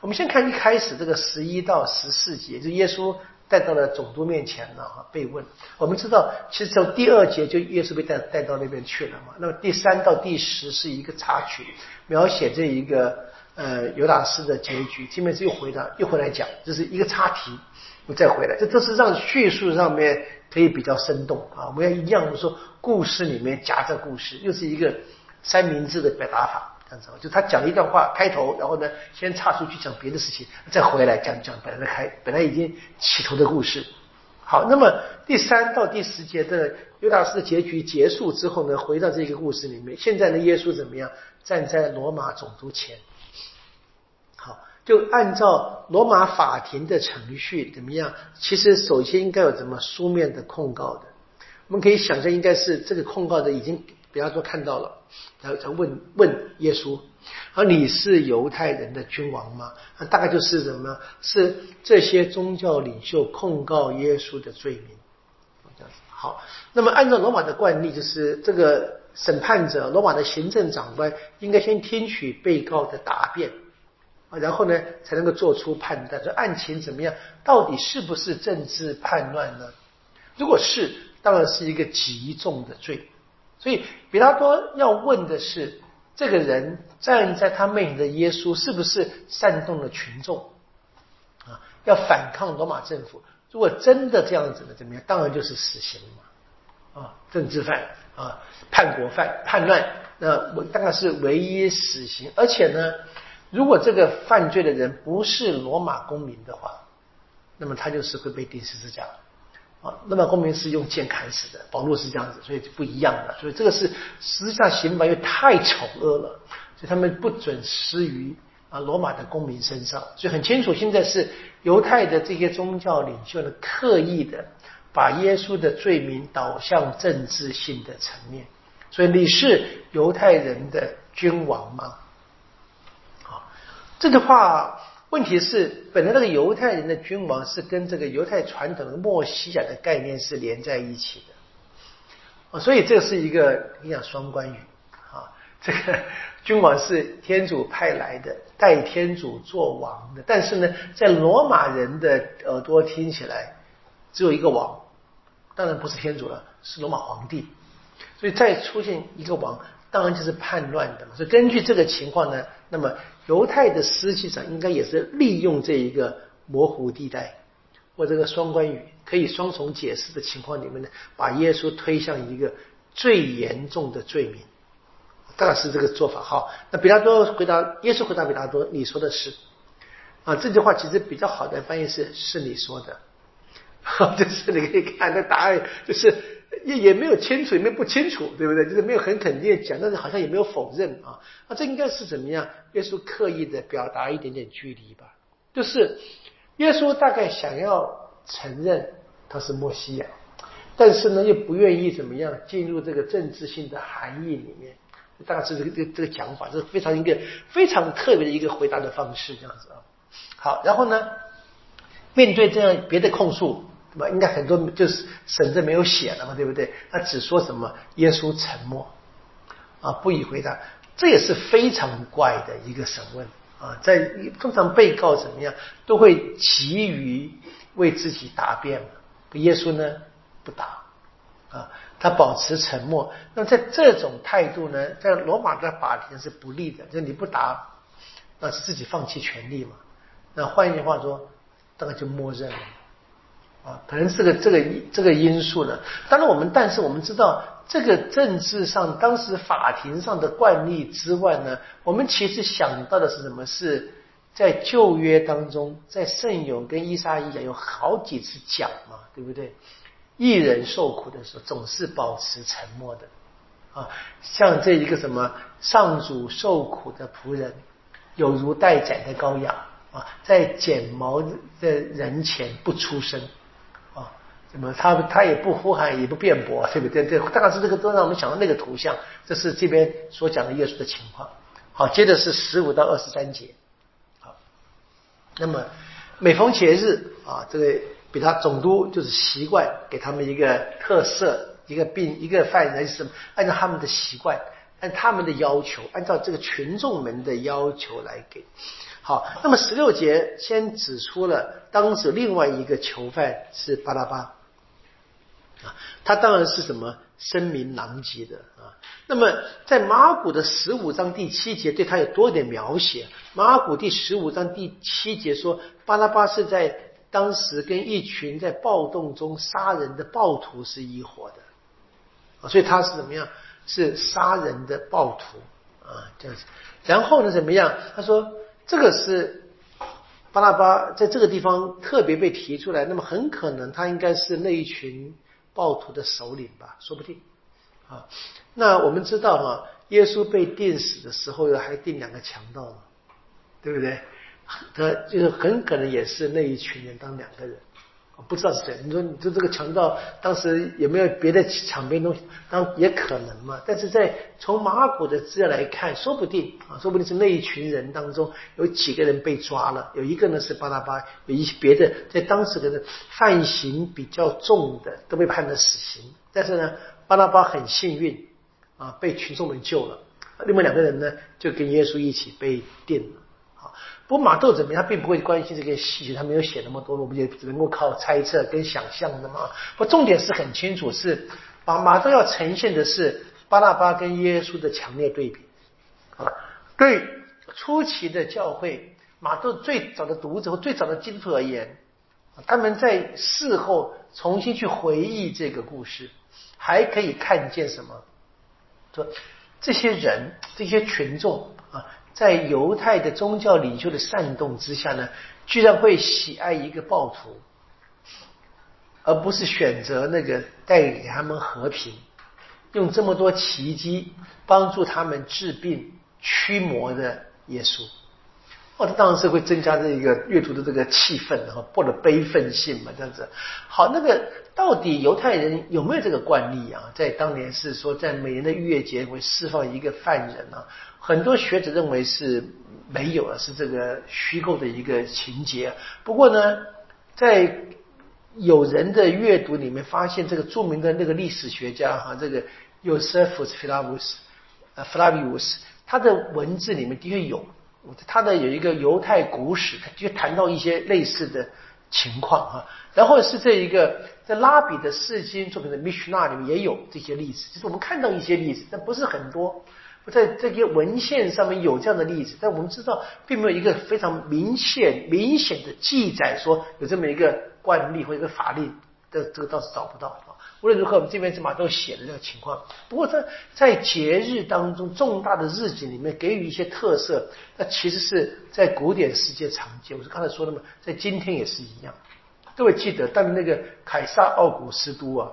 我们先看一开始这个十一到十四节，就耶稣。带到了总督面前了哈，被问。我们知道，其实从第二节就耶稣被带带到那边去了嘛。那么第三到第十是一个插曲，描写这一个呃尤达斯的结局。基本是又回到又回来讲，这是一个插题，我再回来，这都是让叙述上面可以比较生动啊。我们要一样说，故事里面夹着故事，又是一个三明治的表达法。这样子，就他讲一段话开头，然后呢，先岔出去讲别的事情，再回来讲讲本来的开本来已经起头的故事。好，那么第三到第十节的犹大斯的结局结束之后呢，回到这个故事里面，现在呢，耶稣怎么样站在罗马总督前？就按照罗马法庭的程序怎么样？其实首先应该有什么书面的控告的？我们可以想象，应该是这个控告的已经。比方说看到了，然后才问问耶稣，而你是犹太人的君王吗？那大概就是什么？是这些宗教领袖控告耶稣的罪名。这样子好。那么按照罗马的惯例，就是这个审判者，罗马的行政长官应该先听取被告的答辩啊，然后呢才能够做出判断，说案情怎么样，到底是不是政治叛乱呢？如果是，当然是一个极重的罪。所以，比拉多要问的是：这个人站在他面前的耶稣，是不是煽动了群众啊？要反抗罗马政府？如果真的这样子呢，怎么样？当然就是死刑嘛！啊，政治犯啊，叛国犯、叛乱，那我当然是唯一死刑。而且呢，如果这个犯罪的人不是罗马公民的话，那么他就是会被钉十字架。啊，那么公民是用剑砍死的，保罗是这样子，所以就不一样的。所以这个是实际上刑罚又太丑恶了，所以他们不准施于啊罗马的公民身上。所以很清楚，现在是犹太的这些宗教领袖呢，刻意的把耶稣的罪名导向政治性的层面。所以你是犹太人的君王吗？这句话。问题是，本来那个犹太人的君王是跟这个犹太传统的墨西亚的概念是连在一起的，啊，所以这是一个你讲双关语啊，这个 *laughs* 君王是天主派来的，代天主做王的，但是呢，在罗马人的耳朵听起来只有一个王，当然不是天主了，是罗马皇帝，所以再出现一个王，当然就是叛乱的嘛。所以根据这个情况呢，那么犹太的实际上应该也是利用这一个模糊地带或这个双关语可以双重解释的情况里面呢，把耶稣推向一个最严重的罪名。大概是这个做法。好，那比拉多回答，耶稣回答比拉多：“你说的是。”啊，这句话其实比较好的翻译是“是你说的”，*laughs* 就是你可以看那答案，就是也也没有清楚，也没有不清楚，对不对？就是没有很肯定的讲，但是好像也没有否认啊。那这应该是怎么样？耶稣刻意的表达一点点距离吧，就是耶稣大概想要承认他是墨西亚，但是呢又不愿意怎么样进入这个政治性的含义里面。大概是这个这个这个讲法，这是非常一个非常特别的一个回答的方式，这样子啊。好，然后呢，面对这样别的控诉，对吧？应该很多就是省着没有写了嘛，对不对？他只说什么耶稣沉默啊，不予回答，这也是非常怪的一个审问啊。在通常被告怎么样都会急于为自己答辩嘛，耶稣呢不答啊。他保持沉默，那在这种态度呢，在罗马的法庭是不利的，就你不答，那是自己放弃权利嘛。那换一句话说，大概就默认了啊，可能这个这个这个因素呢。当然我们，但是我们知道，这个政治上当时法庭上的惯例之外呢，我们其实想到的是什么？是在旧约当中，在圣咏跟伊莎伊讲有好几次讲嘛，对不对？一人受苦的时候，总是保持沉默的啊，像这一个什么上主受苦的仆人，有如待宰的羔羊啊，在剪毛的人前不出声那，么他他也不呼喊，也不辩驳，对不对？对，大概是这个都让我们想到那个图像，这是这边所讲的耶稣的情况。好，接着是十五到二十三节。好，那么每逢节日啊，这个。比他总督就是习惯给他们一个特色，一个病，一个犯人是按照他们的习惯，按他们的要求，按照这个群众们的要求来给。好，那么十六节先指出了当时另外一个囚犯是巴拉巴啊，他当然是什么声名狼藉的啊。那么在马古的十五章第七节对他有多点描写。马古第十五章第七节说，巴拉巴是在。当时跟一群在暴动中杀人的暴徒是一伙的啊，所以他是怎么样？是杀人的暴徒啊，这样子。然后呢，怎么样？他说这个是巴拉巴在这个地方特别被提出来，那么很可能他应该是那一群暴徒的首领吧，说不定啊。那我们知道哈，耶稣被钉死的时候还钉两个强盗呢，对不对？他就是很可能也是那一群人当两个人，不知道是谁。你说你说这个强盗当时有没有别的抢别东西？当也可能嘛。但是在从马古的资料来看，说不定啊，说不定是那一群人当中有几个人被抓了，有一个呢是巴拉巴，有一些别的在当时的犯行比较重的都被判了死刑。但是呢，巴拉巴很幸运啊，被群众们救了。另外两个人呢，就跟耶稣一起被定了。不过马窦怎么样？他并不会关心这个细节，他没有写那么多，我们也只能够靠猜测跟想象的嘛。不，重点是很清楚，是把马窦要呈现的是巴拿巴跟耶稣的强烈对比啊。对初期的教会，马窦最早的读者和最早的基督徒而言，他们在事后重新去回忆这个故事，还可以看见什么？说这些人，这些群众。在犹太的宗教领袖的煽动之下呢，居然会喜爱一个暴徒，而不是选择那个带给他们和平，用这么多奇迹帮助他们治病驱魔的耶稣。哦，这当然是会增加这一个阅读的这个气氛，然后或者悲愤性嘛，这样子。好，那个到底犹太人有没有这个惯例啊？在当年是说，在每年的逾越节会释放一个犯人啊。很多学者认为是没有了，是这个虚构的一个情节。不过呢，在有人的阅读里面发现，这个著名的那个历史学家哈，这个 Josephus Flavius，呃，Flavius，他的文字里面的确有。他的有一个犹太古史，他就谈到一些类似的情况啊。然后是这一个在拉比的世经作品的 Mishnah 里面也有这些例子，就是我们看到一些例子，但不是很多。在这些文献上面有这样的例子，但我们知道并没有一个非常明显、明显的记载说有这么一个惯例或者一个法律这，这个倒是找不到啊。无论如何，我们这边起码都写了这个情况。不过在在节日当中重大的日子里面给予一些特色，那其实是在古典世界常见。我是刚才说的嘛，在今天也是一样。各位记得，但那个凯撒奥古斯都啊。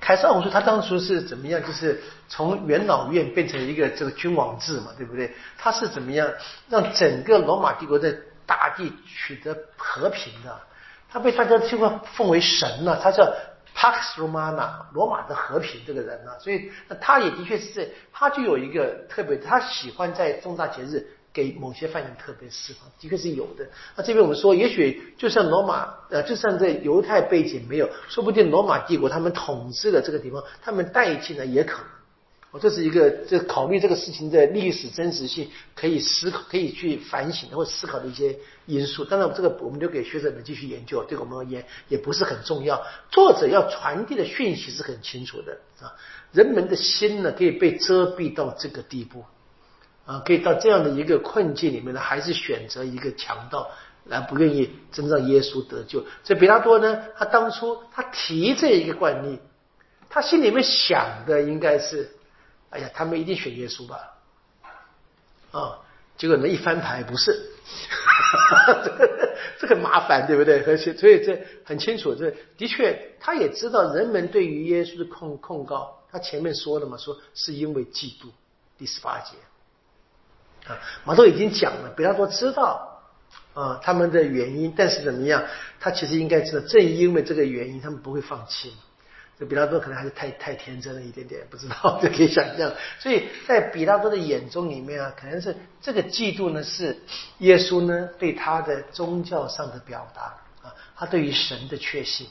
凯撒，我说他当初是怎么样？就是从元老院变成一个这个君王制嘛，对不对？他是怎么样让整个罗马帝国在大地取得和平的？他被大家就会奉为神了，他叫 Pax Romana，罗马的和平这个人呢。所以他也的确是，他就有一个特别，他喜欢在重大节日。给某些犯人特别释放，的确是有的。那这边我们说，也许就算罗马，呃，就算在犹太背景没有，说不定罗马帝国他们统治的这个地方，他们带进来也可能。我，这是一个这考虑这个事情的历史真实性，可以思考、可以去反省或思考的一些因素。当然，这个我们留给学者们继续研究，对我们而言也不是很重要。作者要传递的讯息是很清楚的啊，人们的心呢可以被遮蔽到这个地步。啊，可以到这样的一个困境里面呢，还是选择一个强盗，来不愿意真让耶稣得救。所以比拉多呢，他当初他提这一个惯例，他心里面想的应该是，哎呀，他们一定选耶稣吧？啊，结果呢一翻牌不是，这 *laughs* 个这个麻烦对不对？而且所以这很清楚，这的确他也知道人们对于耶稣的控控告，他前面说了嘛，说是因为嫉妒，第十八节。啊，马都已经讲了，比拉多知道啊他们的原因，但是怎么样？他其实应该知道，正因为这个原因，他们不会放弃。这比拉多可能还是太太天真了一点点，不知道 *laughs* 就可以想象。所以在比拉多的眼中里面啊，可能是这个嫉妒呢，是耶稣呢对他的宗教上的表达啊，他对于神的确信，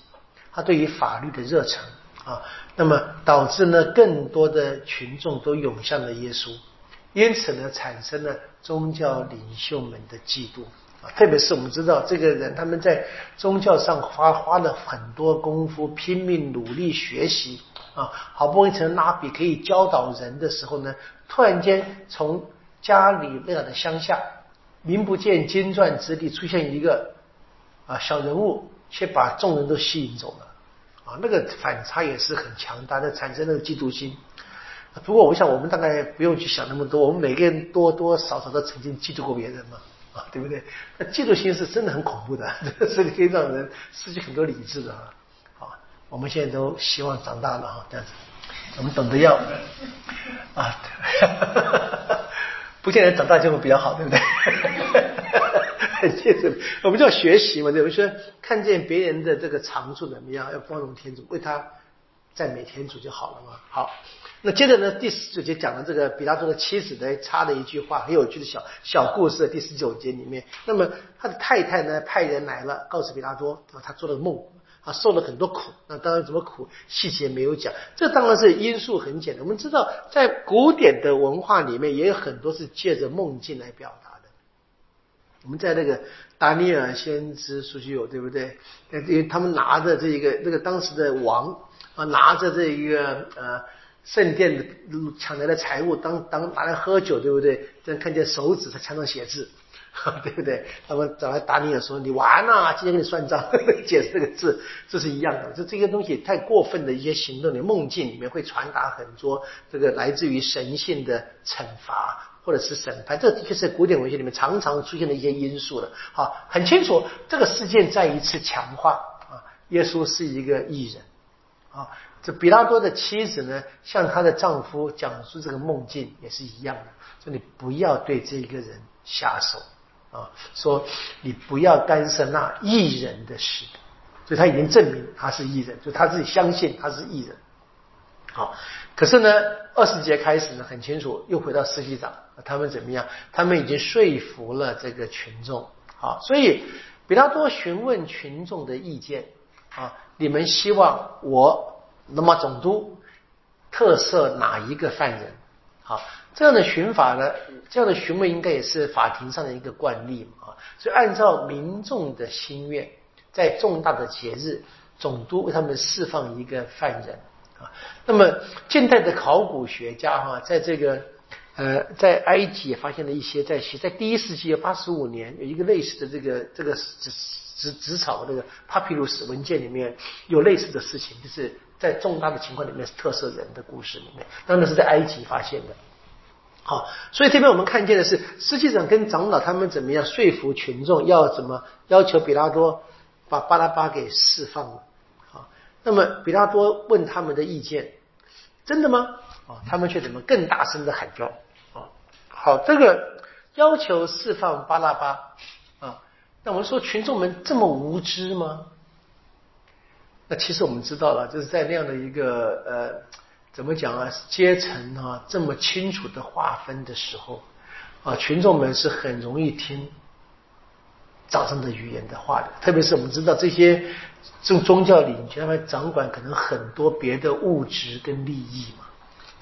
他对于法律的热忱啊，那么导致呢更多的群众都涌向了耶稣。因此呢，产生了宗教领袖们的嫉妒，特别是我们知道这个人他们在宗教上花花了很多功夫，拼命努力学习啊，好不容易成拉比可以教导人的时候呢，突然间从家里那样的乡下，名不见经传之地出现一个啊小人物，却把众人都吸引走了啊，那个反差也是很强大的，产生那个嫉妒心。不过，我想我们大概不用去想那么多。我们每个人多多少少都曾经嫉妒过别人嘛，啊，对不对？那嫉妒心是真的很恐怖的，是 *laughs* 可以让人失去很多理智的啊。好，我们现在都希望长大了哈，这样子，我们懂得要啊，*laughs* 不见得长大就会比较好，对不对？很现实，我们叫学习嘛，对不对？说看见别人的这个长处怎么样，要包容天主，为他赞美天主就好了嘛。好。那接着呢，第十九节讲了这个比拉多的妻子呢，插了一句话，很有趣的小小故事。第十九节里面，那么他的太太呢，派人来了，告诉比拉多，他做了梦，啊，受了很多苦。那当然怎么苦，细节没有讲。这当然是因素很简单。我们知道，在古典的文化里面，也有很多是借着梦境来表达的。我们在那个达尼尔先知书就有，对不对？因为他们拿着这一个，那个当时的王啊，拿着这一个呃。圣殿的抢来的财物，当当拿来喝酒，对不对？这样看见手指在墙上写字，*laughs* 对不对？他们找来达尼尔说：“你完了，今天给你算账，*laughs* 解释这个字，这是一样的。这这些东西太过分的一些行动，你梦境里面会传达很多这个来自于神性的惩罚或者是审判。这的确是古典文学里面常常出现的一些因素了。好，很清楚，这个事件再一次强化啊，耶稣是一个艺人啊。”这比拉多的妻子呢，向她的丈夫讲述这个梦境也是一样的，说你不要对这个人下手啊，说你不要干涉那艺人的事，所以他已经证明他是艺人，就他自己相信他是艺人。好，可是呢，二十节开始呢，很清楚，又回到司机长，他们怎么样？他们已经说服了这个群众，好，所以比拉多询问群众的意见啊，你们希望我？那么总督特赦哪一个犯人？好，这样的询法呢？这样的询问应该也是法庭上的一个惯例嘛？啊，所以按照民众的心愿，在重大的节日，总督为他们释放一个犯人啊。那么近代的考古学家哈，在这个呃，在埃及也发现了一些在在第一世纪八十五年有一个类似的这个这个纸纸纸草这个 papyrus 文件里面有类似的事情，就是在重大的情况里面是特色人的故事里面，当然是在埃及发现的。好，所以这边我们看见的是，实际上跟长老他们怎么样说服群众，要怎么要求比拉多把巴拉巴给释放了。好，那么比拉多问他们的意见，真的吗？啊，他们却怎么更大声的喊叫？好，这个要求释放巴拉巴啊，那我们说群众们这么无知吗？那其实我们知道了，就是在那样的一个呃。怎么讲啊？阶层啊这么清楚的划分的时候啊，群众们是很容易听掌上的语言的话的。特别是我们知道这些宗宗教领袖他们掌管可能很多别的物质跟利益嘛，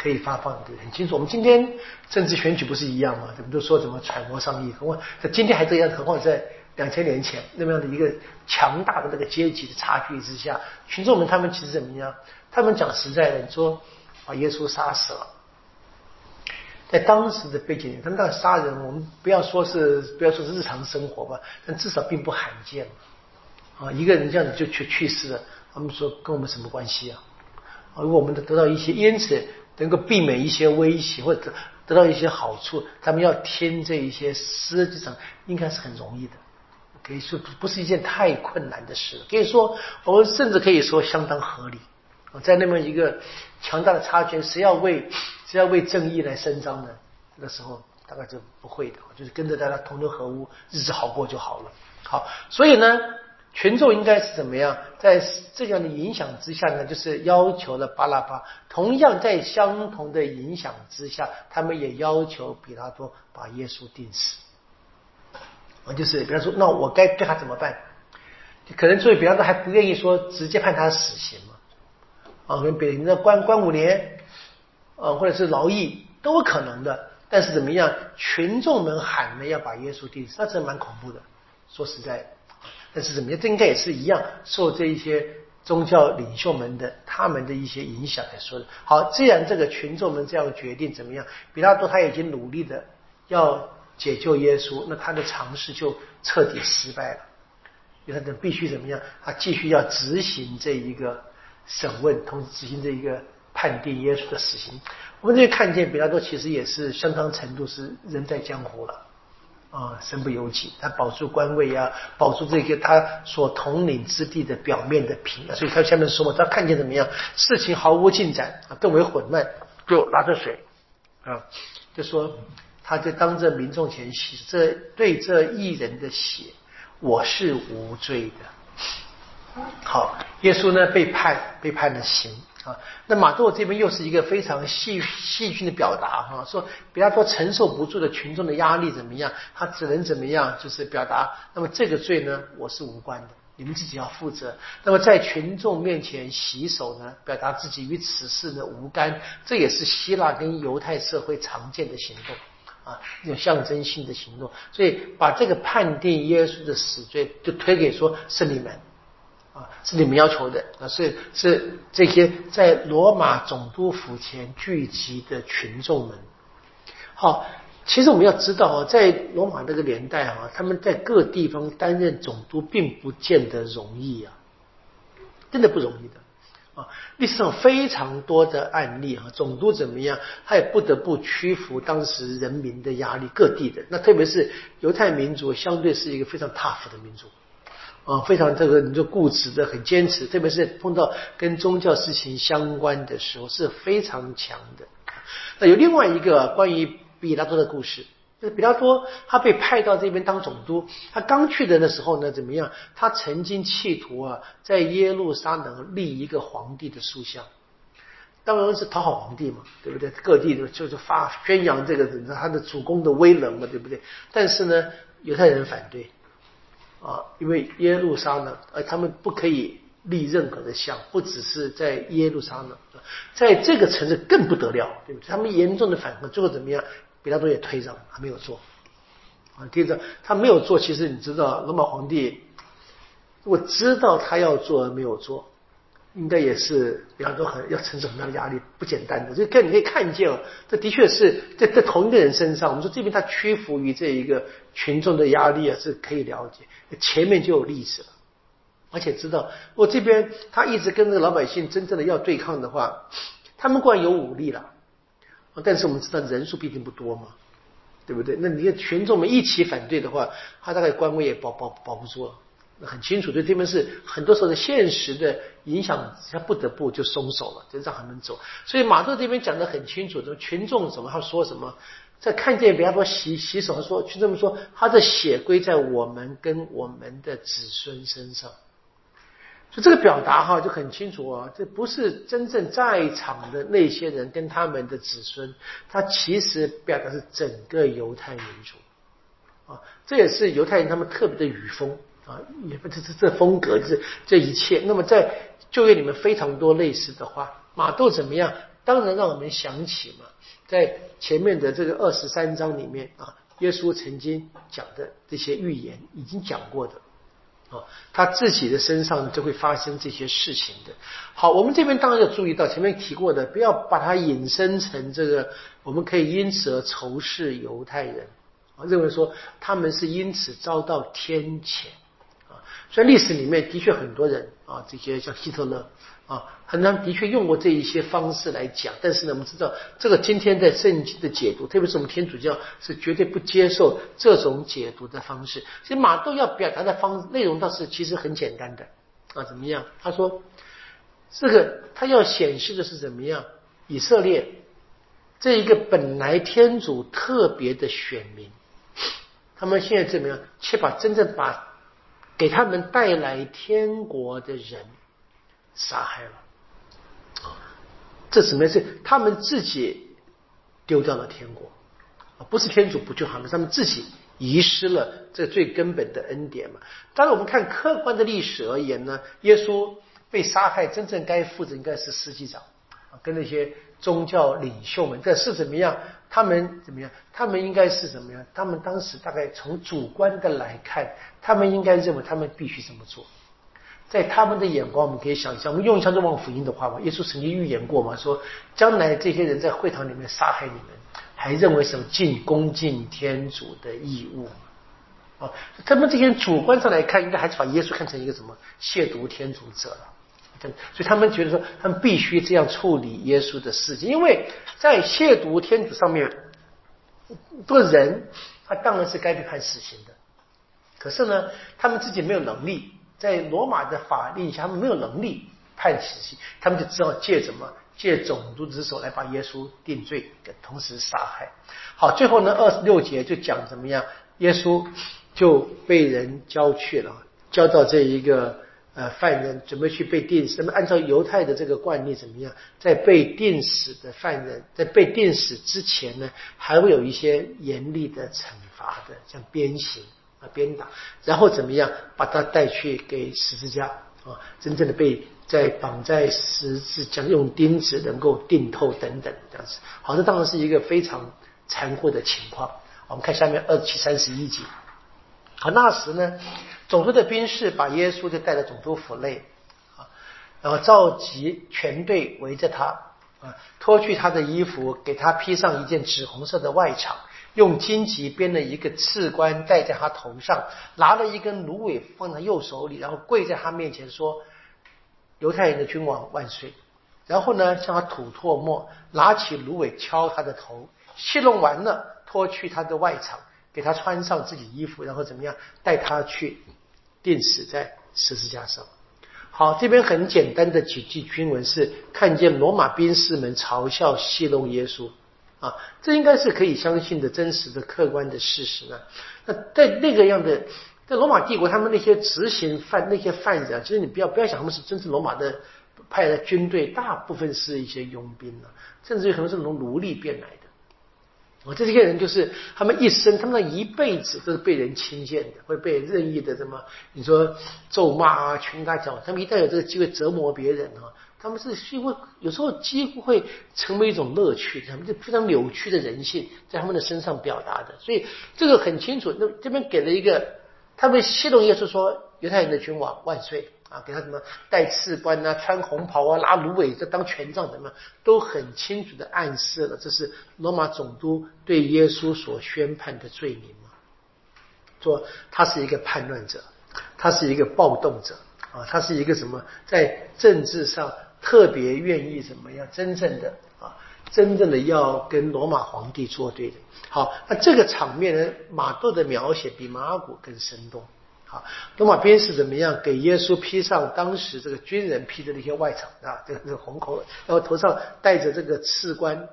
可以发放的很清楚。我们今天政治选举不是一样吗？我们都说怎么揣摩上意，何况在今天还这样，何况在两千年前那么样的一个强大的这个阶级的差距之下，群众们他们其实怎么样？他们讲实在的你说。把耶稣杀死了，在当时的背景，他们那杀人，我们不要说是不要说是日常生活吧，但至少并不罕见。啊，一个人这样子就去去世了，他们说跟我们什么关系啊？啊，如果我们得到一些，因此能够避免一些威胁或者得到一些好处，他们要听这一些，实际上应该是很容易的，可以说不是一件太困难的事。可以说，我们甚至可以说相当合理。在那么一个强大的差距，谁要为谁要为正义来伸张呢？那时候大概就不会的，就是跟着大家同流合污，日子好过就好了。好，所以呢，群众应该是怎么样？在这样的影响之下呢，就是要求了巴拉巴。同样在相同的影响之下，他们也要求比拉多把耶稣钉死。啊，就是比方说，那我该对他怎么办？可能作为比方说还不愿意说直接判他死刑嘛。啊，跟别人的关关五年，啊，或者是劳役都可能的。但是怎么样，群众们喊着要把耶稣钉死，那真蛮恐怖的。说实在，但是怎么样，这应该也是一样，受这一些宗教领袖们的他们的一些影响来说的。好，既然这个群众们这样决定，怎么样？比拉多他已经努力的要解救耶稣，那他的尝试就彻底失败了。因为他必须怎么样？他继续要执行这一个。审问，同时执行这一个判定耶稣的死刑。我们这看见，比拉多其实也是相当程度是人在江湖了啊，身不由己。他保住官位啊，保住这个他所统领之地的表面的平。所以他下面说嘛，他看见怎么样，事情毫无进展啊，更为混乱，就拿着水啊，就说他就当着民众前洗这对这一人的血，我是无罪的。好，耶稣呢被判被判了刑啊。那马窦这边又是一个非常戏戏剧的表达哈，说比方说承受不住的群众的压力怎么样，他只能怎么样，就是表达。那么这个罪呢，我是无关的，你们自己要负责。那么在群众面前洗手呢，表达自己与此事呢无干，这也是希腊跟犹太社会常见的行动啊，一种象征性的行动。所以把这个判定耶稣的死罪就推给说是你们。是你们要求的啊，是是这些在罗马总督府前聚集的群众们。好，其实我们要知道啊，在罗马那个年代啊，他们在各地方担任总督并不见得容易啊，真的不容易的啊。历史上非常多的案例啊，总督怎么样，他也不得不屈服当时人民的压力，各地的那特别是犹太民族，相对是一个非常 tough 的民族。啊，非常这个你就固执的很坚持，特别是碰到跟宗教事情相关的时候是非常强的。那有另外一个关于比拉多的故事，就是比拉多他被派到这边当总督，他刚去的那时候呢，怎么样？他曾经企图啊，在耶路撒冷立一个皇帝的塑像，当然是讨好皇帝嘛，对不对？各地的就是发宣扬这个他的主公的威能嘛，对不对？但是呢，犹太人反对。啊，因为耶路撒冷，呃，他们不可以立任何的像，不只是在耶路撒冷，在这个城市更不得了，对不对？他们严重的反抗，最后怎么样？比拉多也推让，还没有做。啊，接着他没有做，其实你知道，罗马皇帝我知道他要做而没有做，应该也是，比方说很要承受很大的压力，不简单的。就跟你可以看见哦，这的确是在在同一个人身上。我们说这边他屈服于这一个群众的压力啊，是可以了解。前面就有例子了，而且知道我这边他一直跟这个老百姓真正的要对抗的话，他们固然有武力了，但是我们知道人数毕竟不多嘛，对不对？那你看群众们一起反对的话，他大概官威也保保保不住了。很清楚，对这边是很多时候的现实的影响，他不得不就松手了，就让他们走。所以马特这边讲的很清楚，这群众什么他说什么，在看见比方说洗洗手，他说就这么说，他的血归在我们跟我们的子孙身上。就这个表达哈就很清楚啊，这不是真正在场的那些人跟他们的子孙，他其实表达是整个犹太民族啊，这也是犹太人他们特别的语风。啊，也不这这这风格，这这一切。那么在就业里面非常多类似的话，马窦怎么样？当然让我们想起嘛，在前面的这个二十三章里面啊，耶稣曾经讲的这些预言已经讲过的啊，他自己的身上就会发生这些事情的。好，我们这边当然要注意到前面提过的，不要把它引申成这个，我们可以因此而仇视犹太人啊，认为说他们是因此遭到天谴。所以历史里面的确很多人啊，这些像希特勒啊，很多人的确用过这一些方式来讲。但是呢，我们知道这个今天在圣经的解读，特别是我们天主教是绝对不接受这种解读的方式。所以马窦要表达的方内容倒是其实很简单的啊，怎么样？他说这个他要显示的是怎么样？以色列这一个本来天主特别的选民，他们现在怎么样？却把真正把给他们带来天国的人杀害了，这什么是他们自己丢掉了天国？不是天主不救他们，他们自己遗失了这最根本的恩典嘛？当然，我们看客观的历史而言呢，耶稣被杀害，真正该负责应该是司机长，跟那些宗教领袖们，这是怎么样？他们怎么样？他们应该是怎么样？他们当时大概从主观的来看，他们应该认为他们必须这么做。在他们的眼光，我们可以想象，我们用一下这望福音的话嘛，耶稣曾经预言过嘛，说将来这些人在会堂里面杀害你们，还认为什么尽恭敬天主的义务啊？他们这些主观上来看，应该还是把耶稣看成一个什么亵渎天主者了。所以他们觉得说，他们必须这样处理耶稣的事情，因为在亵渎天主上面，个人他当然是该被判死刑的。可是呢，他们自己没有能力，在罗马的法令下，他们没有能力判死刑，他们就只好借什么，借种族之手来把耶稣定罪，同时杀害。好，最后呢，二十六节就讲怎么样，耶稣就被人交去了，交到这一个。呃，犯人准备去被定死，那么按照犹太的这个惯例怎么样？在被定死的犯人，在被定死之前呢，还会有一些严厉的惩罚的，像鞭刑啊、鞭打，然后怎么样把他带去给十字架啊，真正的被在绑在十字架用钉子能够钉透等等这样子。好，这当然是一个非常残酷的情况。我们看下面二七三十一节。好，那时呢？总督的兵士把耶稣就带到总督府内，啊，然后召集全队围着他，啊，脱去他的衣服，给他披上一件紫红色的外裳，用荆棘编了一个刺冠戴在他头上，拿了一根芦苇放在右手里，然后跪在他面前说：“犹太人的君王万岁！”然后呢，向他吐唾沫，拿起芦苇敲他的头，戏弄完了，脱去他的外裳，给他穿上自己衣服，然后怎么样，带他去。钉死在十字架上。好，这边很简单的几句经文是看见罗马兵士们嘲笑戏弄耶稣啊，这应该是可以相信的真实的客观的事实呢。那在那个样的，在罗马帝国，他们那些执行犯那些犯人，其实你不要不要想他们是真正罗马的派的军队，大部分是一些佣兵啊，甚至于可能是从奴隶变来的。我这些人就是他们一生，他们的一辈子都是被人轻贱的，会被任意的什么你说咒骂啊、群打脚。他们一旦有这个机会折磨别人啊，他们是几乎有时候几乎会成为一种乐趣，他们就非常扭曲的人性在他们的身上表达的。所以这个很清楚。那这边给了一个，他们戏弄耶稣说犹太人的君王万岁啊，给他什么戴刺冠啊、穿红袍啊、拿芦苇这当权杖怎么，都很清楚的暗示了这是罗马总督对耶稣所宣判的罪名嘛，说他是一个叛乱者，他是一个暴动者啊，他是一个什么在政治上特别愿意怎么样真正的啊，真正的要跟罗马皇帝作对的。好，那这个场面呢，马窦的描写比马尔谷更生动。好，罗马兵士怎么样？给耶稣披上当时这个军人披的那些外层啊，这个这个红口，然后头上戴着这个刺冠，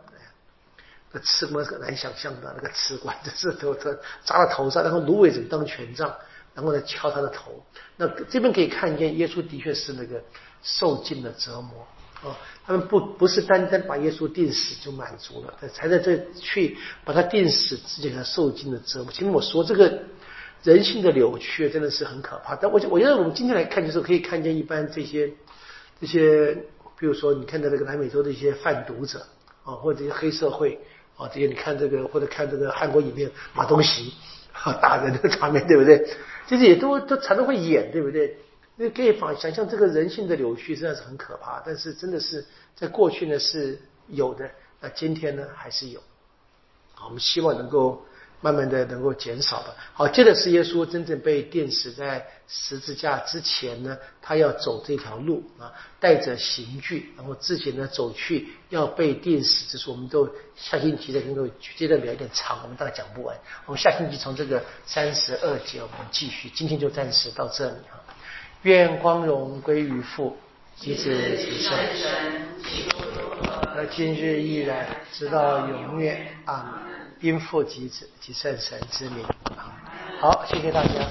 那刺冠很难想象的，那个刺冠，这是头头扎到头上，然后芦苇怎么当权杖，然后呢敲他的头。那这边可以看见，耶稣的确是那个受尽了折磨啊。他们不不是单单把耶稣钉死就满足了，才在这去把他钉死之前，他受尽了折磨。其实我说这个。人性的扭曲真的是很可怕，但我我觉得我们今天来看，就是可以看见一般这些这些，比如说你看到这个南美洲的一些贩毒者啊，或者这些黑社会啊，这些你看这个或者看这个韩国影片马东锡啊打人的场面，对不对？这些也都都常常会演，对不对？那可以仿想象这个人性的扭曲，实在是很可怕。但是真的是在过去呢是有的，那今天呢还是有。好，我们希望能够。慢慢的能够减少吧。好，接着是耶稣真正被钉死在十字架之前呢，他要走这条路啊，带着刑具，然后自己呢走去要被钉死。这是我们都下星期再能够接着聊有点长，我们大概讲不完。我们下星期从这个三十二节我们继续，今天就暂时到这里啊。愿光荣归于父，及子及圣神，和今日依然，直到永远啊。因父及子及圣神之名，好，谢谢大家。